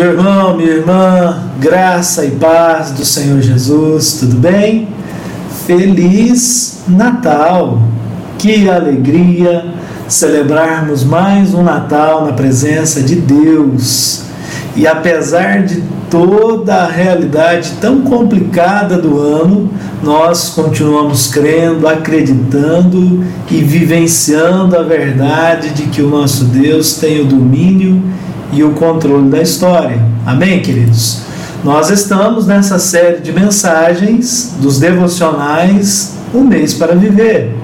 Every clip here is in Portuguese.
Meu irmão, minha irmã, graça e paz do Senhor Jesus, tudo bem? Feliz Natal! Que alegria celebrarmos mais um Natal na presença de Deus. E apesar de toda a realidade tão complicada do ano, nós continuamos crendo, acreditando e vivenciando a verdade de que o nosso Deus tem o domínio e o controle da história. Amém, queridos? Nós estamos nessa série de mensagens dos devocionais Um Mês para Viver.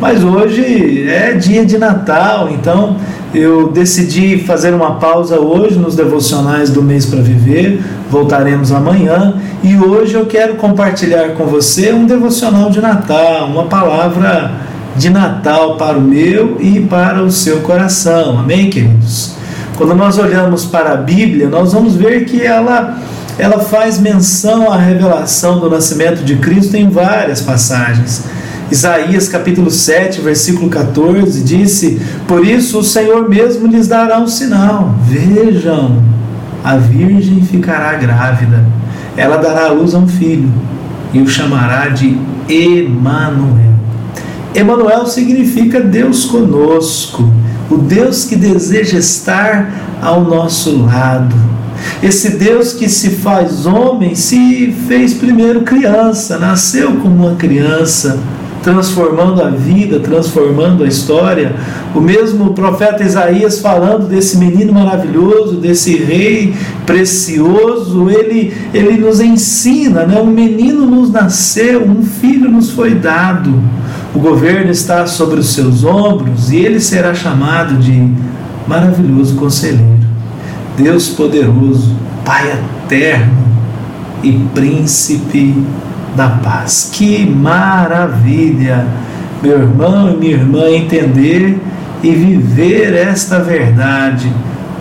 Mas hoje é dia de Natal, então eu decidi fazer uma pausa hoje nos devocionais do mês para viver. Voltaremos amanhã e hoje eu quero compartilhar com você um devocional de Natal, uma palavra de Natal para o meu e para o seu coração. Amém, queridos? Quando nós olhamos para a Bíblia, nós vamos ver que ela ela faz menção à revelação do nascimento de Cristo em várias passagens. Isaías capítulo 7, versículo 14 disse: Por isso o Senhor mesmo lhes dará um sinal. Vejam, a virgem ficará grávida. Ela dará à luz a um filho e o chamará de Emanuel. Emanuel significa Deus conosco, o Deus que deseja estar ao nosso lado. Esse Deus que se faz homem se fez primeiro criança, nasceu como uma criança transformando a vida, transformando a história. O mesmo profeta Isaías falando desse menino maravilhoso, desse rei precioso, ele, ele nos ensina, né? um menino nos nasceu, um filho nos foi dado. O governo está sobre os seus ombros e ele será chamado de maravilhoso conselheiro, Deus poderoso, Pai eterno e príncipe da paz. Que maravilha, meu irmão e minha irmã, entender e viver esta verdade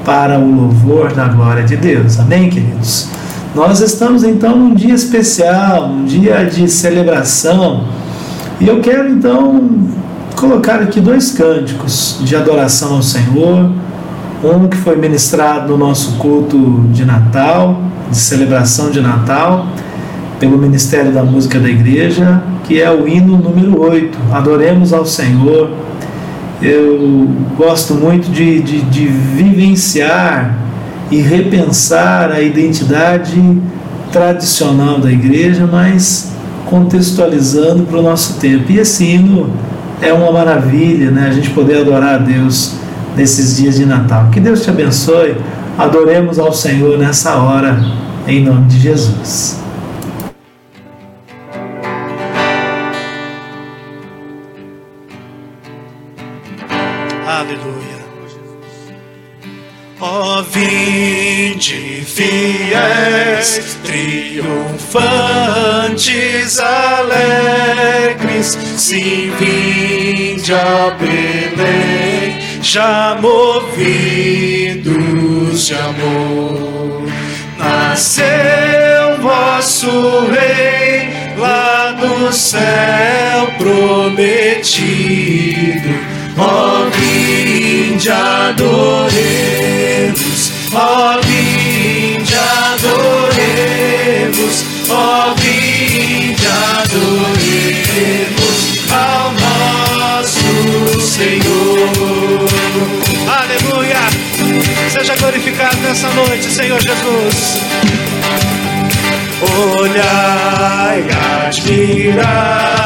para o louvor da glória de Deus. Amém, queridos? Nós estamos então num dia especial, um dia de celebração, e eu quero então colocar aqui dois cânticos de adoração ao Senhor. Um que foi ministrado no nosso culto de Natal, de celebração de Natal, pelo Ministério da Música da Igreja, que é o hino número 8, Adoremos ao Senhor. Eu gosto muito de, de, de vivenciar e repensar a identidade tradicional da igreja, mas contextualizando para o nosso tempo. E esse hino é uma maravilha, né? A gente poder adorar a Deus nesses dias de Natal. Que Deus te abençoe. Adoremos ao Senhor nessa hora, em nome de Jesus. vinde fiéis, triunfantes, alegres, sim, vinde a Belém, já movidos de amor. Nasceu vosso rei lá do céu prometido, ó, vinde adoremos Ó ó vinde, adoremos ao nosso Senhor. Aleluia! Seja glorificado nessa noite, Senhor Jesus. Olhai, admirados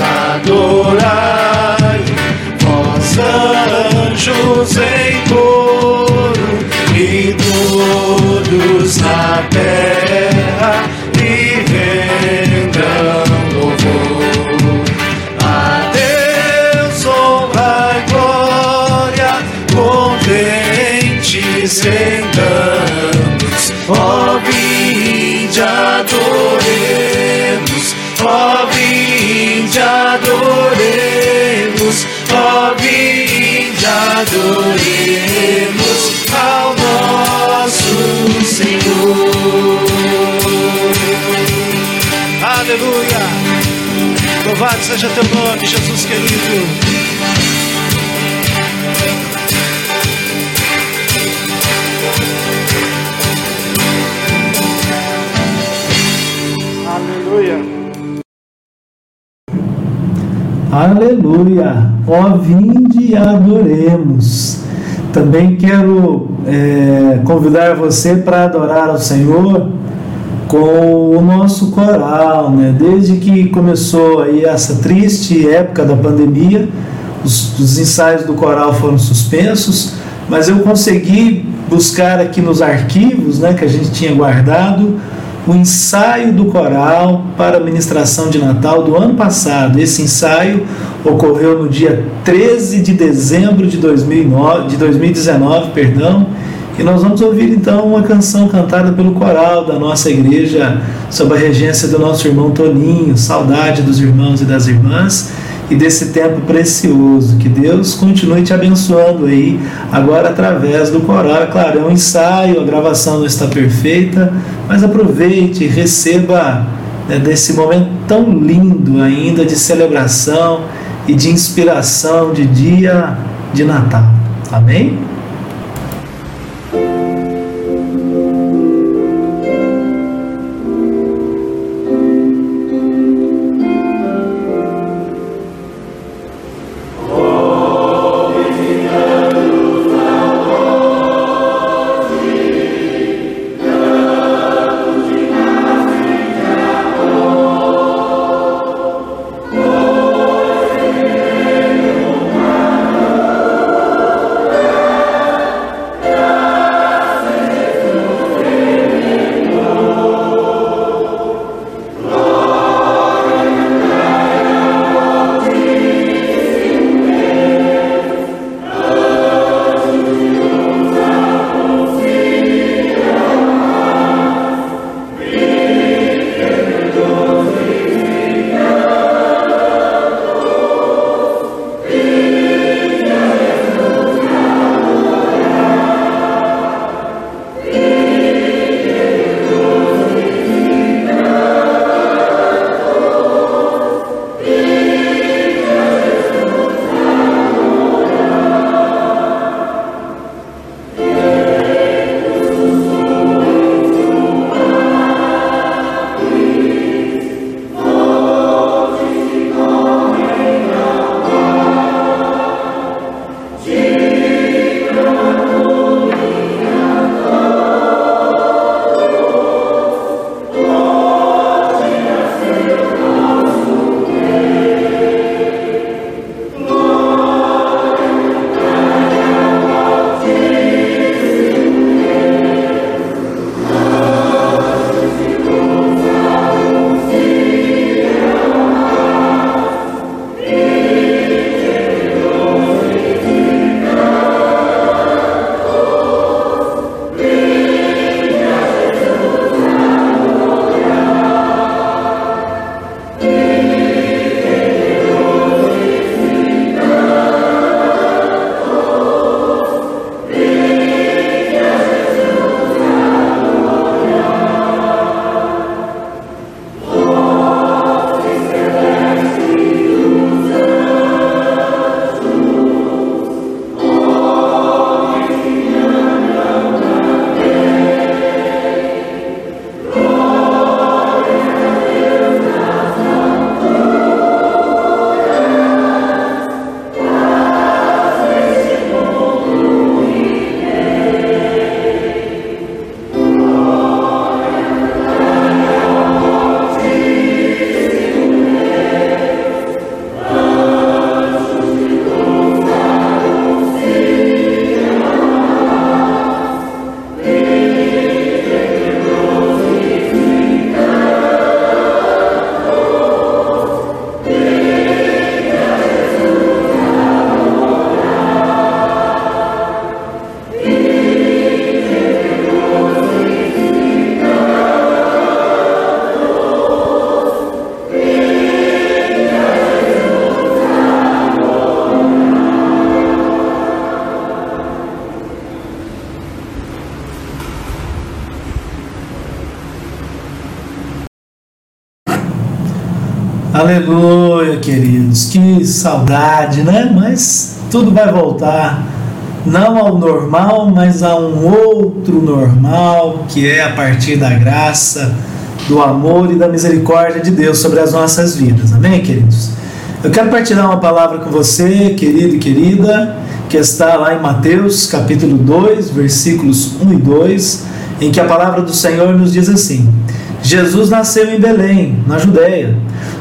adorai, vós anjos em seja teu nome, Jesus querido. Aleluia. Aleluia! Ó, vinde e adoremos. Também quero é, convidar você para adorar ao Senhor com o nosso coral, né? Desde que começou aí essa triste época da pandemia, os, os ensaios do coral foram suspensos, mas eu consegui buscar aqui nos arquivos, né, que a gente tinha guardado, o ensaio do coral para a ministração de Natal do ano passado. Esse ensaio ocorreu no dia 13 de dezembro de, 2009, de 2019, perdão, e nós vamos ouvir então uma canção cantada pelo coral da nossa igreja, sob a regência do nosso irmão Toninho. Saudade dos irmãos e das irmãs e desse tempo precioso. Que Deus continue te abençoando aí, agora através do coral. É claro, é um ensaio, a gravação não está perfeita, mas aproveite e receba né, desse momento tão lindo ainda de celebração e de inspiração de dia de Natal. Amém? Aleluia, queridos. Que saudade, né? Mas tudo vai voltar. Não ao normal, mas a um outro normal, que é a partir da graça, do amor e da misericórdia de Deus sobre as nossas vidas. Amém, queridos? Eu quero partilhar uma palavra com você, querido e querida, que está lá em Mateus, capítulo 2, versículos 1 e 2, em que a palavra do Senhor nos diz assim: Jesus nasceu em Belém, na Judéia,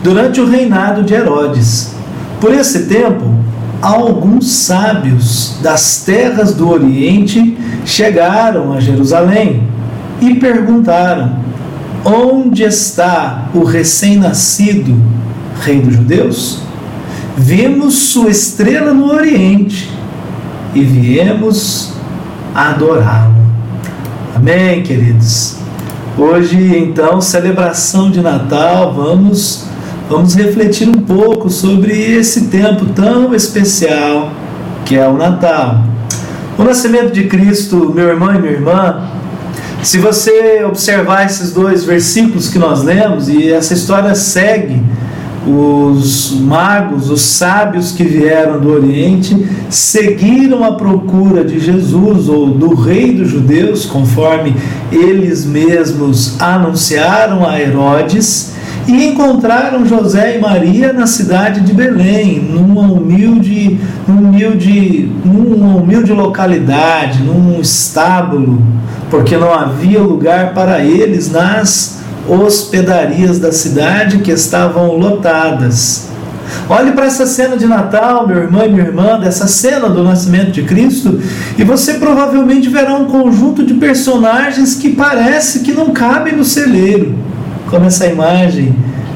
durante o reinado de Herodes. Por esse tempo, alguns sábios das terras do Oriente chegaram a Jerusalém e perguntaram: Onde está o recém-nascido rei dos judeus? Vimos sua estrela no Oriente e viemos adorá-lo. Amém, queridos. Hoje, então, celebração de Natal, vamos vamos refletir um pouco sobre esse tempo tão especial que é o Natal. O nascimento de Cristo, meu irmão e minha irmã, se você observar esses dois versículos que nós lemos, e essa história segue os magos, os sábios que vieram do Oriente, seguiram a procura de Jesus ou do Rei dos Judeus, conforme eles mesmos anunciaram a Herodes, e encontraram José e Maria na cidade de Belém, numa humilde, humilde, numa humilde localidade, num estábulo, porque não havia lugar para eles nas hospedarias da cidade que estavam lotadas. Olhe para essa cena de Natal, meu irmão e minha irmã, dessa cena do nascimento de Cristo, e você provavelmente verá um conjunto de personagens que parece que não cabem no celeiro, como essa imagem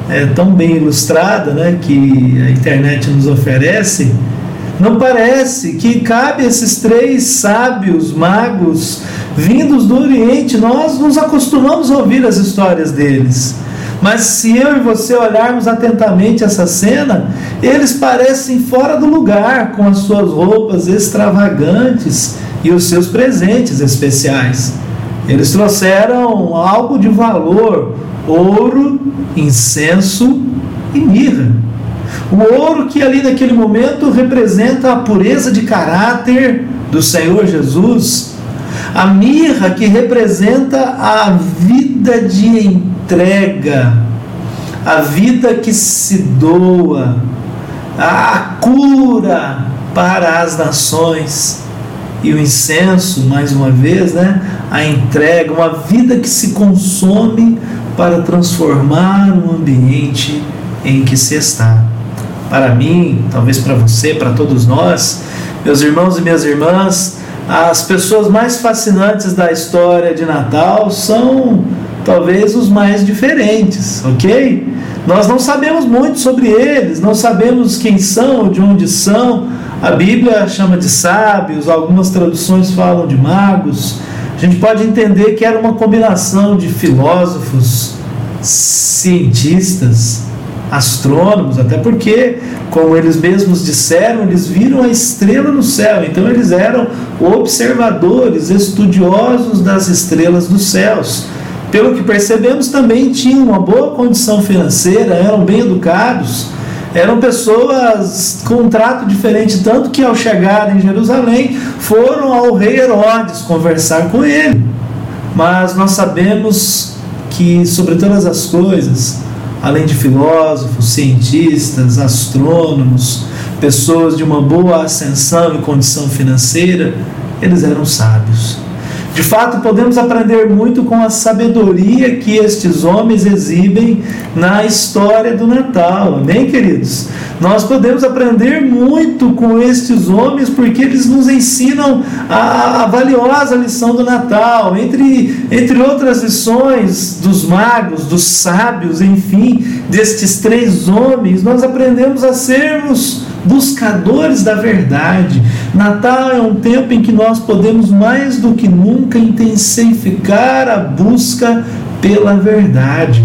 é, tão bem ilustrada né, que a internet nos oferece. Não parece que cabe esses três sábios magos vindos do Oriente. Nós nos acostumamos a ouvir as histórias deles. Mas se eu e você olharmos atentamente essa cena, eles parecem fora do lugar com as suas roupas extravagantes e os seus presentes especiais. Eles trouxeram algo de valor: ouro, incenso e mirra. O ouro que ali naquele momento representa a pureza de caráter do Senhor Jesus, a mirra que representa a vida de entrega, a vida que se doa, a cura para as nações. E o incenso, mais uma vez, né? a entrega, uma vida que se consome para transformar o ambiente em que se está para mim, talvez para você, para todos nós, meus irmãos e minhas irmãs, as pessoas mais fascinantes da história de Natal são talvez os mais diferentes, ok? Nós não sabemos muito sobre eles, não sabemos quem são, de onde são. A Bíblia chama de sábios, algumas traduções falam de magos. Gente pode entender que era uma combinação de filósofos, cientistas, astrônomos, até porque, como eles mesmos disseram, eles viram a estrela no céu, então eles eram observadores, estudiosos das estrelas dos céus. Pelo que percebemos, também tinham uma boa condição financeira, eram bem educados, eram pessoas com um trato diferente, tanto que ao chegar em Jerusalém foram ao rei Herodes conversar com ele. Mas nós sabemos que, sobre todas as coisas, além de filósofos, cientistas, astrônomos, pessoas de uma boa ascensão e condição financeira, eles eram sábios. De fato, podemos aprender muito com a sabedoria que estes homens exibem na história do Natal. Amém, queridos? Nós podemos aprender muito com estes homens porque eles nos ensinam a, a valiosa lição do Natal. Entre, entre outras lições dos magos, dos sábios, enfim, destes três homens, nós aprendemos a sermos buscadores da verdade. Natal é um tempo em que nós podemos mais do que nunca intensificar a busca pela verdade.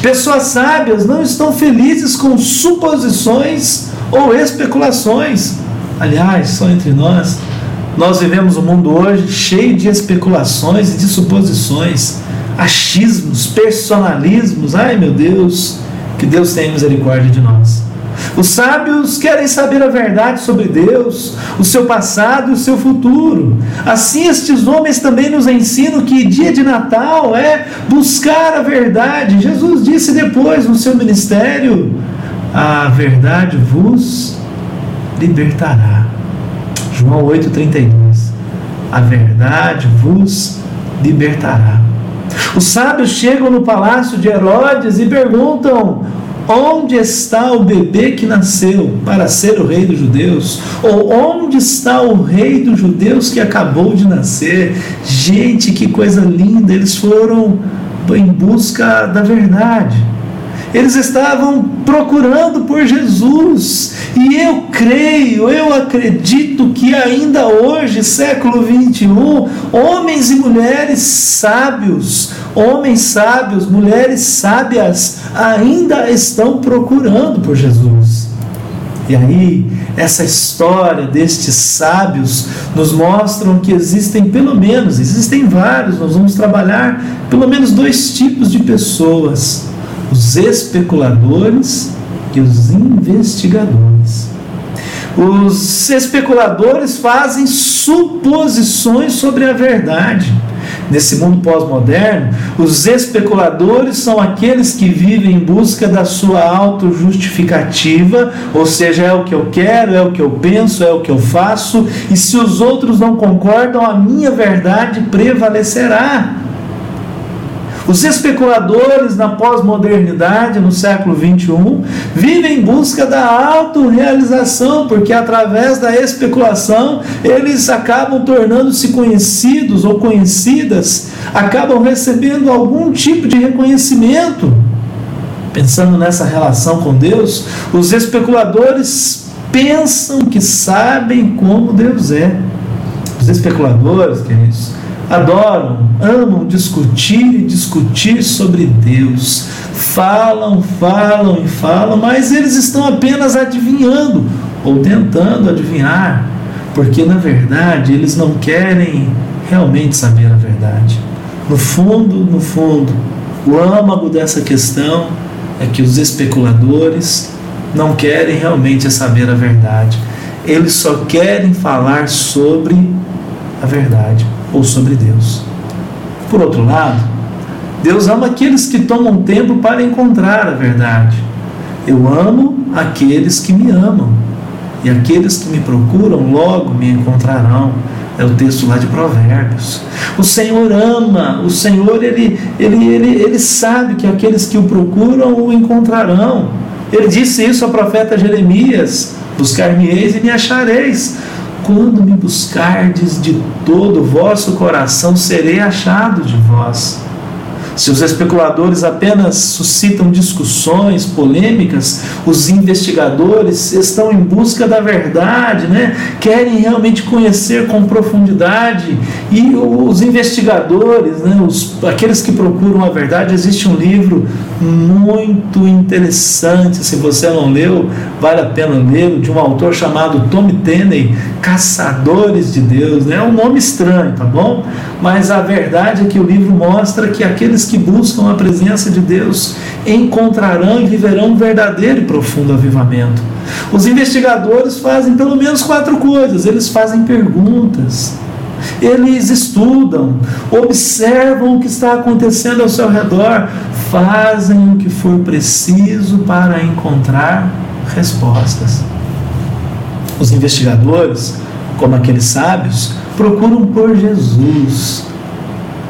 Pessoas sábias não estão felizes com suposições ou especulações. Aliás, só entre nós, nós vivemos um mundo hoje cheio de especulações e de suposições, achismos, personalismos. Ai meu Deus, Que Deus tenha misericórdia de nós. Os sábios querem saber a verdade sobre Deus, o seu passado e o seu futuro. Assim, estes homens também nos ensinam que dia de Natal é buscar a verdade. Jesus disse depois no seu ministério: A verdade vos libertará. João 8,32. A verdade vos libertará. Os sábios chegam no palácio de Herodes e perguntam: Onde está o bebê que nasceu para ser o rei dos judeus? Ou onde está o rei dos judeus que acabou de nascer? Gente, que coisa linda! Eles foram em busca da verdade. Eles estavam procurando por Jesus. E eu creio, eu acredito que ainda hoje, século 21, homens e mulheres sábios, homens sábios, mulheres sábias, ainda estão procurando por Jesus. E aí, essa história destes sábios nos mostram que existem pelo menos, existem vários, nós vamos trabalhar pelo menos dois tipos de pessoas os especuladores e os investigadores. Os especuladores fazem suposições sobre a verdade. Nesse mundo pós-moderno, os especuladores são aqueles que vivem em busca da sua auto-justificativa, ou seja, é o que eu quero, é o que eu penso, é o que eu faço, e se os outros não concordam, a minha verdade prevalecerá. Os especuladores na pós-modernidade, no século 21, vivem em busca da autorrealização, porque através da especulação eles acabam tornando-se conhecidos ou conhecidas, acabam recebendo algum tipo de reconhecimento. Pensando nessa relação com Deus, os especuladores pensam que sabem como Deus é. Os especuladores, queridos, adoram, amam discutir e discutir sobre Deus. Falam, falam e falam, mas eles estão apenas adivinhando ou tentando adivinhar, porque na verdade eles não querem realmente saber a verdade. No fundo, no fundo, o âmago dessa questão é que os especuladores não querem realmente saber a verdade. Eles só querem falar sobre a verdade ou sobre Deus. Por outro lado, Deus ama aqueles que tomam tempo para encontrar a verdade. Eu amo aqueles que me amam, e aqueles que me procuram logo me encontrarão. É o texto lá de Provérbios. O Senhor ama, o Senhor ele, ele, ele, ele sabe que aqueles que o procuram o encontrarão. Ele disse isso ao profeta Jeremias: Buscar-me-eis e me achareis quando me buscardes de todo o vosso coração, serei achado de vós. Se os especuladores apenas suscitam discussões, polêmicas, os investigadores estão em busca da verdade, né? querem realmente conhecer com profundidade. E os investigadores, né? os, aqueles que procuram a verdade, existe um livro muito interessante, se você não leu, vale a pena ler, de um autor chamado Tommy Tenney, Caçadores de Deus. Né? É um nome estranho, tá bom? Mas a verdade é que o livro mostra que aqueles que buscam a presença de Deus encontrarão e viverão um verdadeiro e profundo avivamento. Os investigadores fazem pelo menos quatro coisas: eles fazem perguntas, eles estudam, observam o que está acontecendo ao seu redor, fazem o que for preciso para encontrar respostas. Os investigadores, como aqueles sábios, procuram por Jesus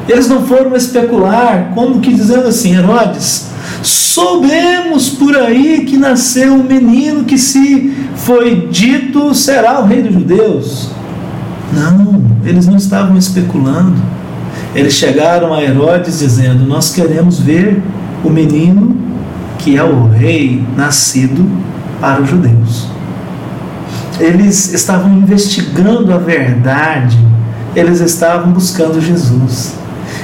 eles não foram especular, como que dizendo assim, Herodes, soubemos por aí que nasceu um menino que se foi dito será o rei dos judeus. Não, eles não estavam especulando. Eles chegaram a Herodes dizendo: Nós queremos ver o menino que é o rei nascido para os judeus. Eles estavam investigando a verdade, eles estavam buscando Jesus.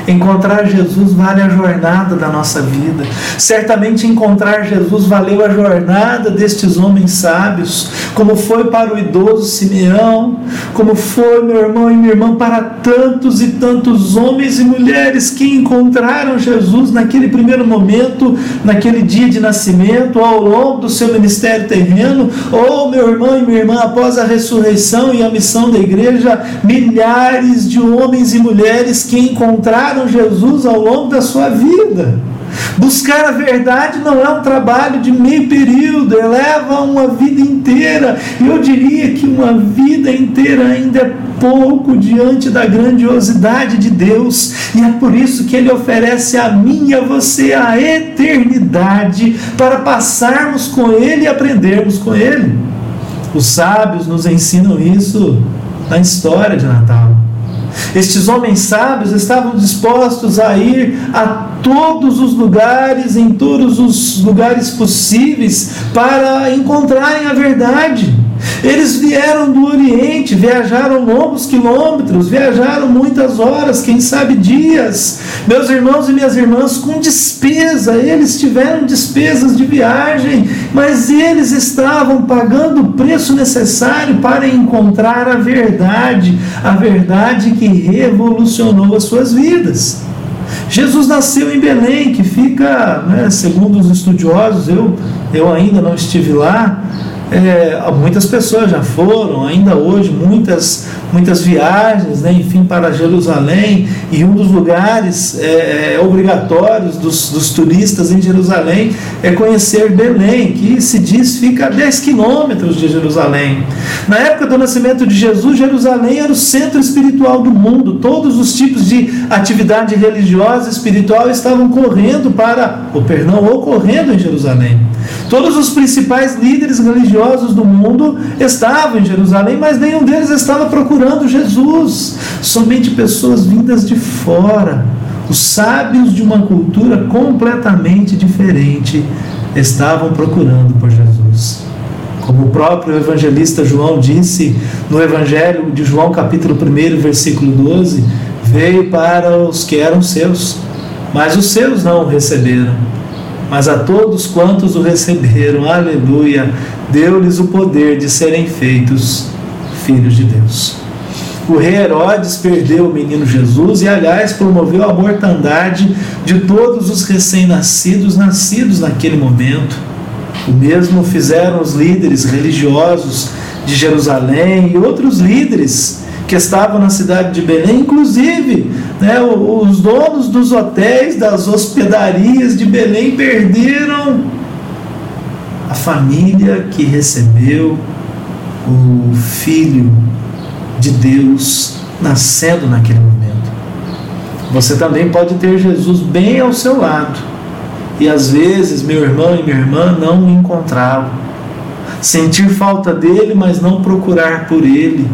Encontrar Jesus vale a jornada da nossa vida. Certamente encontrar Jesus valeu a jornada destes homens sábios, como foi para o idoso Simeão, como foi, meu irmão e minha irmã, para tantos e tantos homens e mulheres que encontraram Jesus naquele primeiro momento, naquele dia de nascimento, ao longo do seu ministério terreno, ou, meu irmão e minha irmã, após a ressurreição e a missão da igreja, milhares de homens e mulheres que encontraram Jesus ao longo da sua vida. Buscar a verdade não é um trabalho de meio período, eleva uma vida inteira. Eu diria que uma vida inteira ainda é pouco diante da grandiosidade de Deus. E é por isso que Ele oferece a mim e a você a eternidade para passarmos com Ele e aprendermos com Ele. Os sábios nos ensinam isso na história de Natal. Estes homens sábios estavam dispostos a ir a todos os lugares, em todos os lugares possíveis, para encontrarem a verdade. Eles vieram do Oriente, viajaram longos quilômetros, viajaram muitas horas, quem sabe dias. Meus irmãos e minhas irmãs, com despesa, eles tiveram despesas de viagem, mas eles estavam pagando o preço necessário para encontrar a verdade, a verdade que revolucionou as suas vidas. Jesus nasceu em Belém, que fica, né, segundo os estudiosos, eu, eu ainda não estive lá, é, muitas pessoas já foram, ainda hoje, muitas, muitas viagens, né, enfim, para Jerusalém, e um dos lugares é, é, obrigatórios dos, dos turistas em Jerusalém é conhecer Belém, que se diz fica a 10 quilômetros de Jerusalém. Na época do nascimento de Jesus, Jerusalém era o centro espiritual do mundo, todos os tipos de atividade religiosa e espiritual estavam correndo para, ou perdão, ocorrendo em Jerusalém. Todos os principais líderes religiosos do mundo estavam em Jerusalém, mas nenhum deles estava procurando Jesus. Somente pessoas vindas de fora, os sábios de uma cultura completamente diferente, estavam procurando por Jesus. Como o próprio evangelista João disse no Evangelho de João, capítulo 1, versículo 12: veio para os que eram seus, mas os seus não o receberam mas a todos quantos o receberam, aleluia, deu-lhes o poder de serem feitos filhos de Deus. O rei Herodes perdeu o menino Jesus e, aliás, promoveu a mortandade de todos os recém-nascidos, nascidos naquele momento. O mesmo fizeram os líderes religiosos de Jerusalém e outros líderes que estavam na cidade de Belém, inclusive né, os donos dos hotéis, das hospedarias de Belém perderam a família que recebeu o Filho de Deus nascendo naquele momento. Você também pode ter Jesus bem ao seu lado e às vezes, meu irmão e minha irmã, não encontrá-lo. Sentir falta dele, mas não procurar por ele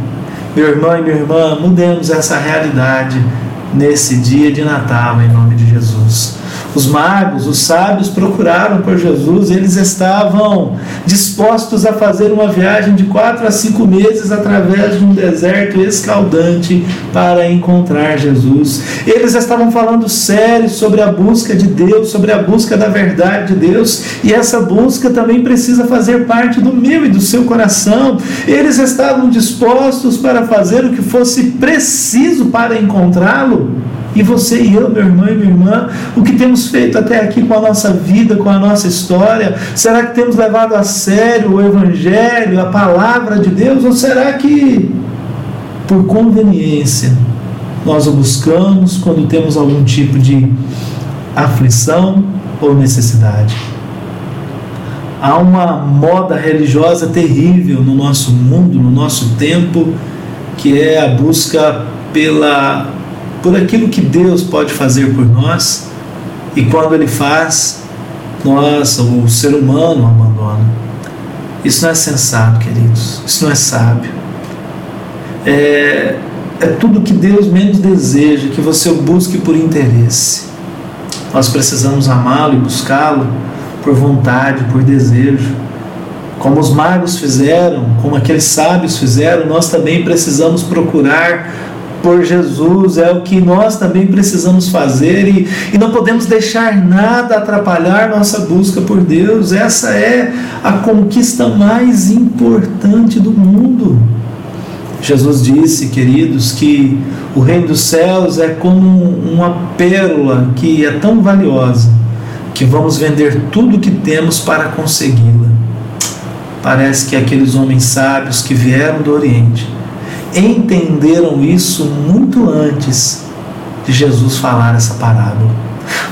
meu irmão e minha irmã, mudemos essa realidade nesse dia de Natal, em nome de Jesus. Os magos, os sábios procuraram por Jesus, eles estavam dispostos a fazer uma viagem de quatro a cinco meses através de um deserto escaldante para encontrar Jesus. Eles estavam falando sério sobre a busca de Deus, sobre a busca da verdade de Deus, e essa busca também precisa fazer parte do meu e do seu coração. Eles estavam dispostos para fazer o que fosse preciso para encontrá-lo. E você e eu, meu irmão e minha irmã, o que temos feito até aqui com a nossa vida, com a nossa história? Será que temos levado a sério o Evangelho, a palavra de Deus? Ou será que, por conveniência, nós o buscamos quando temos algum tipo de aflição ou necessidade? Há uma moda religiosa terrível no nosso mundo, no nosso tempo, que é a busca pela por aquilo que Deus pode fazer por nós e quando Ele faz, nós, o ser humano, abandona. Isso não é sensato, queridos. Isso não é sábio. É, é tudo que Deus menos deseja, que você o busque por interesse. Nós precisamos amá-lo e buscá-lo por vontade, por desejo. Como os magos fizeram, como aqueles sábios fizeram, nós também precisamos procurar por Jesus, é o que nós também precisamos fazer e, e não podemos deixar nada atrapalhar nossa busca por Deus. Essa é a conquista mais importante do mundo. Jesus disse, queridos, que o reino dos céus é como uma pérola que é tão valiosa que vamos vender tudo o que temos para consegui-la. Parece que aqueles homens sábios que vieram do Oriente entenderam isso muito antes de Jesus falar essa parábola.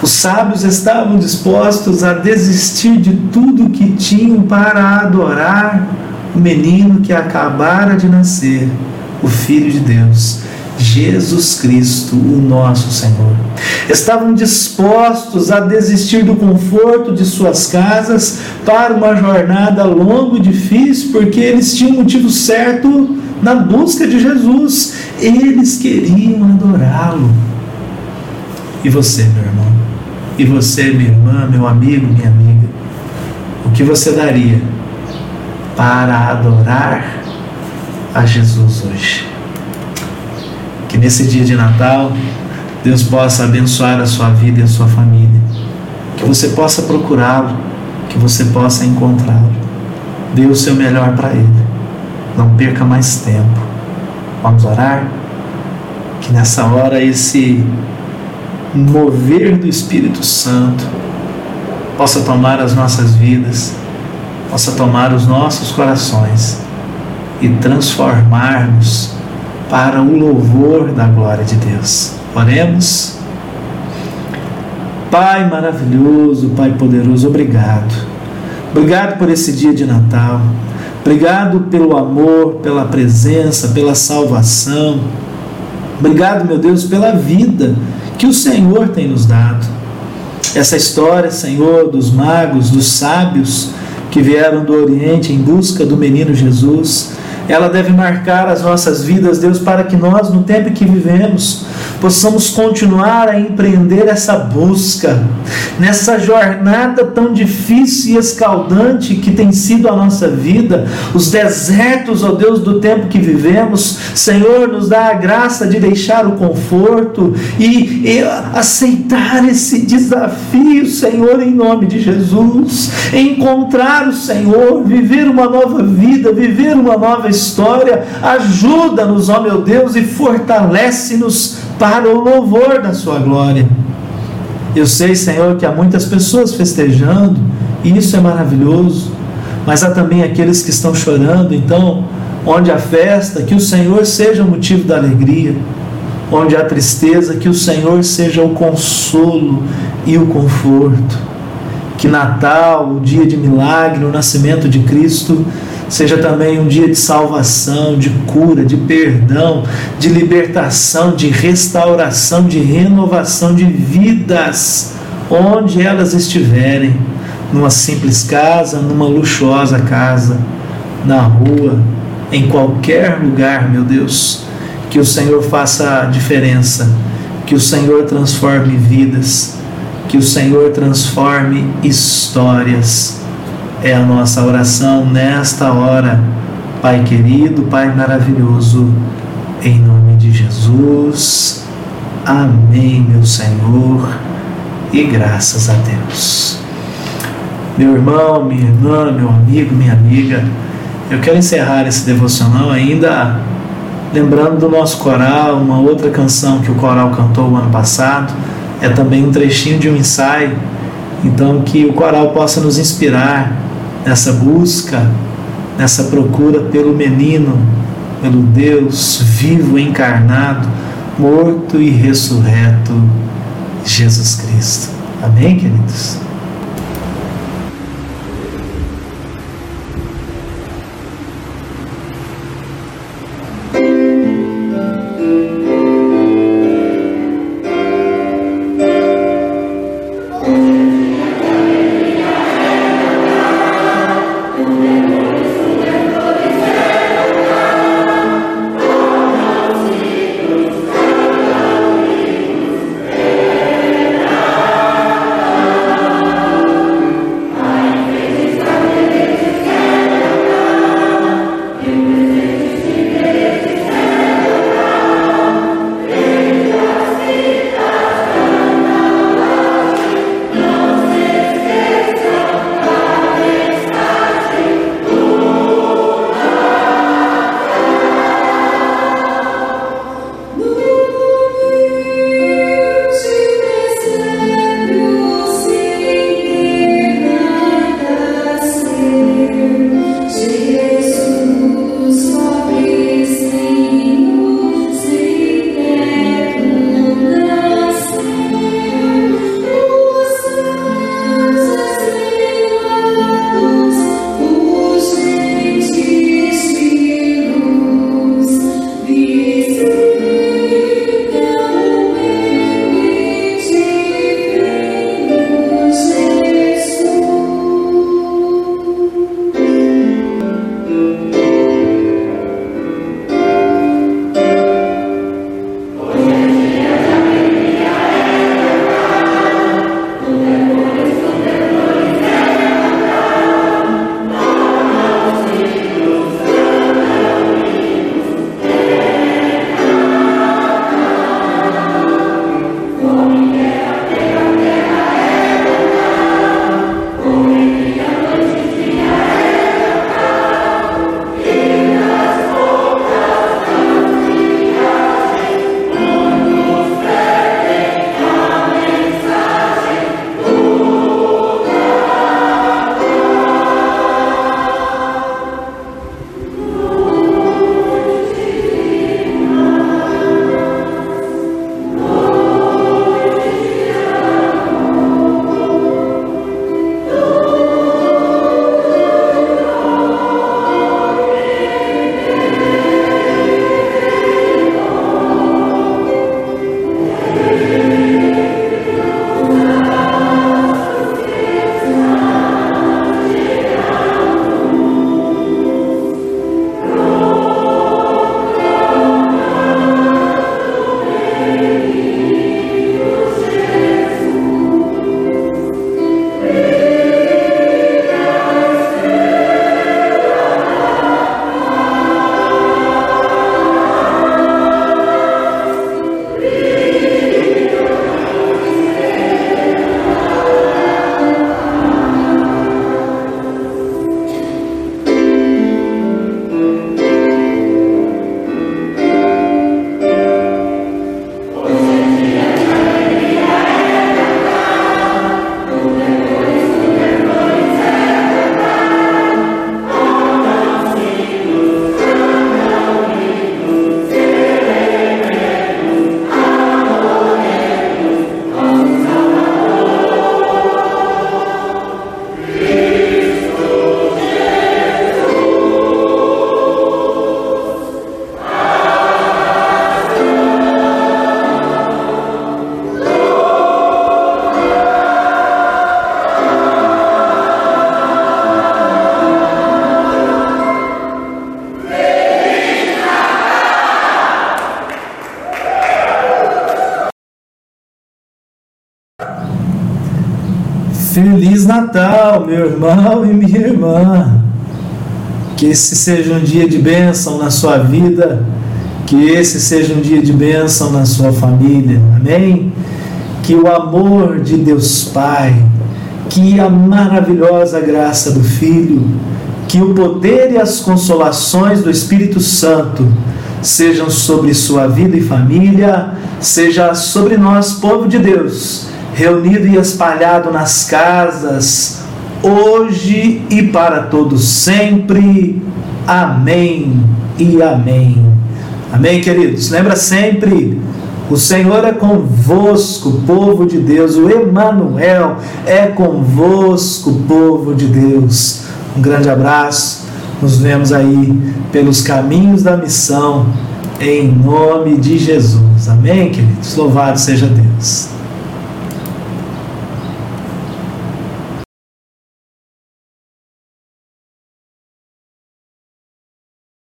Os sábios estavam dispostos a desistir de tudo que tinham para adorar o menino que acabara de nascer, o Filho de Deus, Jesus Cristo, o nosso Senhor. Estavam dispostos a desistir do conforto de suas casas para uma jornada longa e difícil, porque eles tinham motivo certo na busca de Jesus. Eles queriam adorá-lo. E você, meu irmão? E você, minha irmã, meu amigo, minha amiga? O que você daria para adorar a Jesus hoje? Que nesse dia de Natal, Deus possa abençoar a sua vida e a sua família. Que você possa procurá-lo, que você possa encontrá-lo. Dê o seu melhor para Ele. Não perca mais tempo. Vamos orar? Que nessa hora esse mover do Espírito Santo possa tomar as nossas vidas, possa tomar os nossos corações e transformar-nos para o louvor da glória de Deus. Oremos. Pai maravilhoso, Pai poderoso, obrigado. Obrigado por esse dia de Natal. Obrigado pelo amor, pela presença, pela salvação. Obrigado, meu Deus, pela vida que o Senhor tem nos dado. Essa história, Senhor, dos magos, dos sábios que vieram do Oriente em busca do menino Jesus, ela deve marcar as nossas vidas, Deus, para que nós, no tempo que vivemos, possamos continuar a empreender essa busca, nessa jornada tão difícil e escaldante que tem sido a nossa vida, os desertos, ó Deus, do tempo que vivemos. Senhor, nos dá a graça de deixar o conforto e, e aceitar esse desafio, Senhor, em nome de Jesus. Encontrar o Senhor, viver uma nova vida, viver uma nova história. Ajuda-nos, ó meu Deus, e fortalece-nos para o louvor da Sua glória. Eu sei, Senhor, que há muitas pessoas festejando, e isso é maravilhoso, mas há também aqueles que estão chorando, então, onde há festa, que o Senhor seja o motivo da alegria, onde há tristeza, que o Senhor seja o consolo e o conforto. Que Natal, o dia de milagre, o nascimento de Cristo, seja também um dia de salvação, de cura, de perdão, de libertação, de restauração, de renovação de vidas, onde elas estiverem, numa simples casa, numa luxuosa casa, na rua, em qualquer lugar, meu Deus, que o Senhor faça a diferença, que o Senhor transforme vidas, que o Senhor transforme histórias é a nossa oração nesta hora. Pai querido, Pai maravilhoso, em nome de Jesus. Amém, meu Senhor, e graças a Deus. Meu irmão, minha irmã, meu amigo, minha amiga, eu quero encerrar esse devocional ainda lembrando do nosso coral, uma outra canção que o coral cantou o ano passado, é também um trechinho de um ensaio, então que o coral possa nos inspirar nessa busca, nessa procura pelo menino, pelo Deus vivo, encarnado, morto e ressurreto, Jesus Cristo. Amém, queridos? Feliz Natal, meu irmão e minha irmã. Que esse seja um dia de bênção na sua vida, que esse seja um dia de bênção na sua família. Amém? Que o amor de Deus Pai, que a maravilhosa graça do Filho, que o poder e as consolações do Espírito Santo sejam sobre sua vida e família, seja sobre nós, povo de Deus, reunido e espalhado nas casas, hoje e para todos sempre. Amém e amém. Amém, queridos. Lembra sempre, o Senhor é convosco, povo de Deus. O Emanuel é convosco, povo de Deus. Um grande abraço. Nos vemos aí pelos caminhos da missão, em nome de Jesus. Amém, queridos? Louvado seja Deus.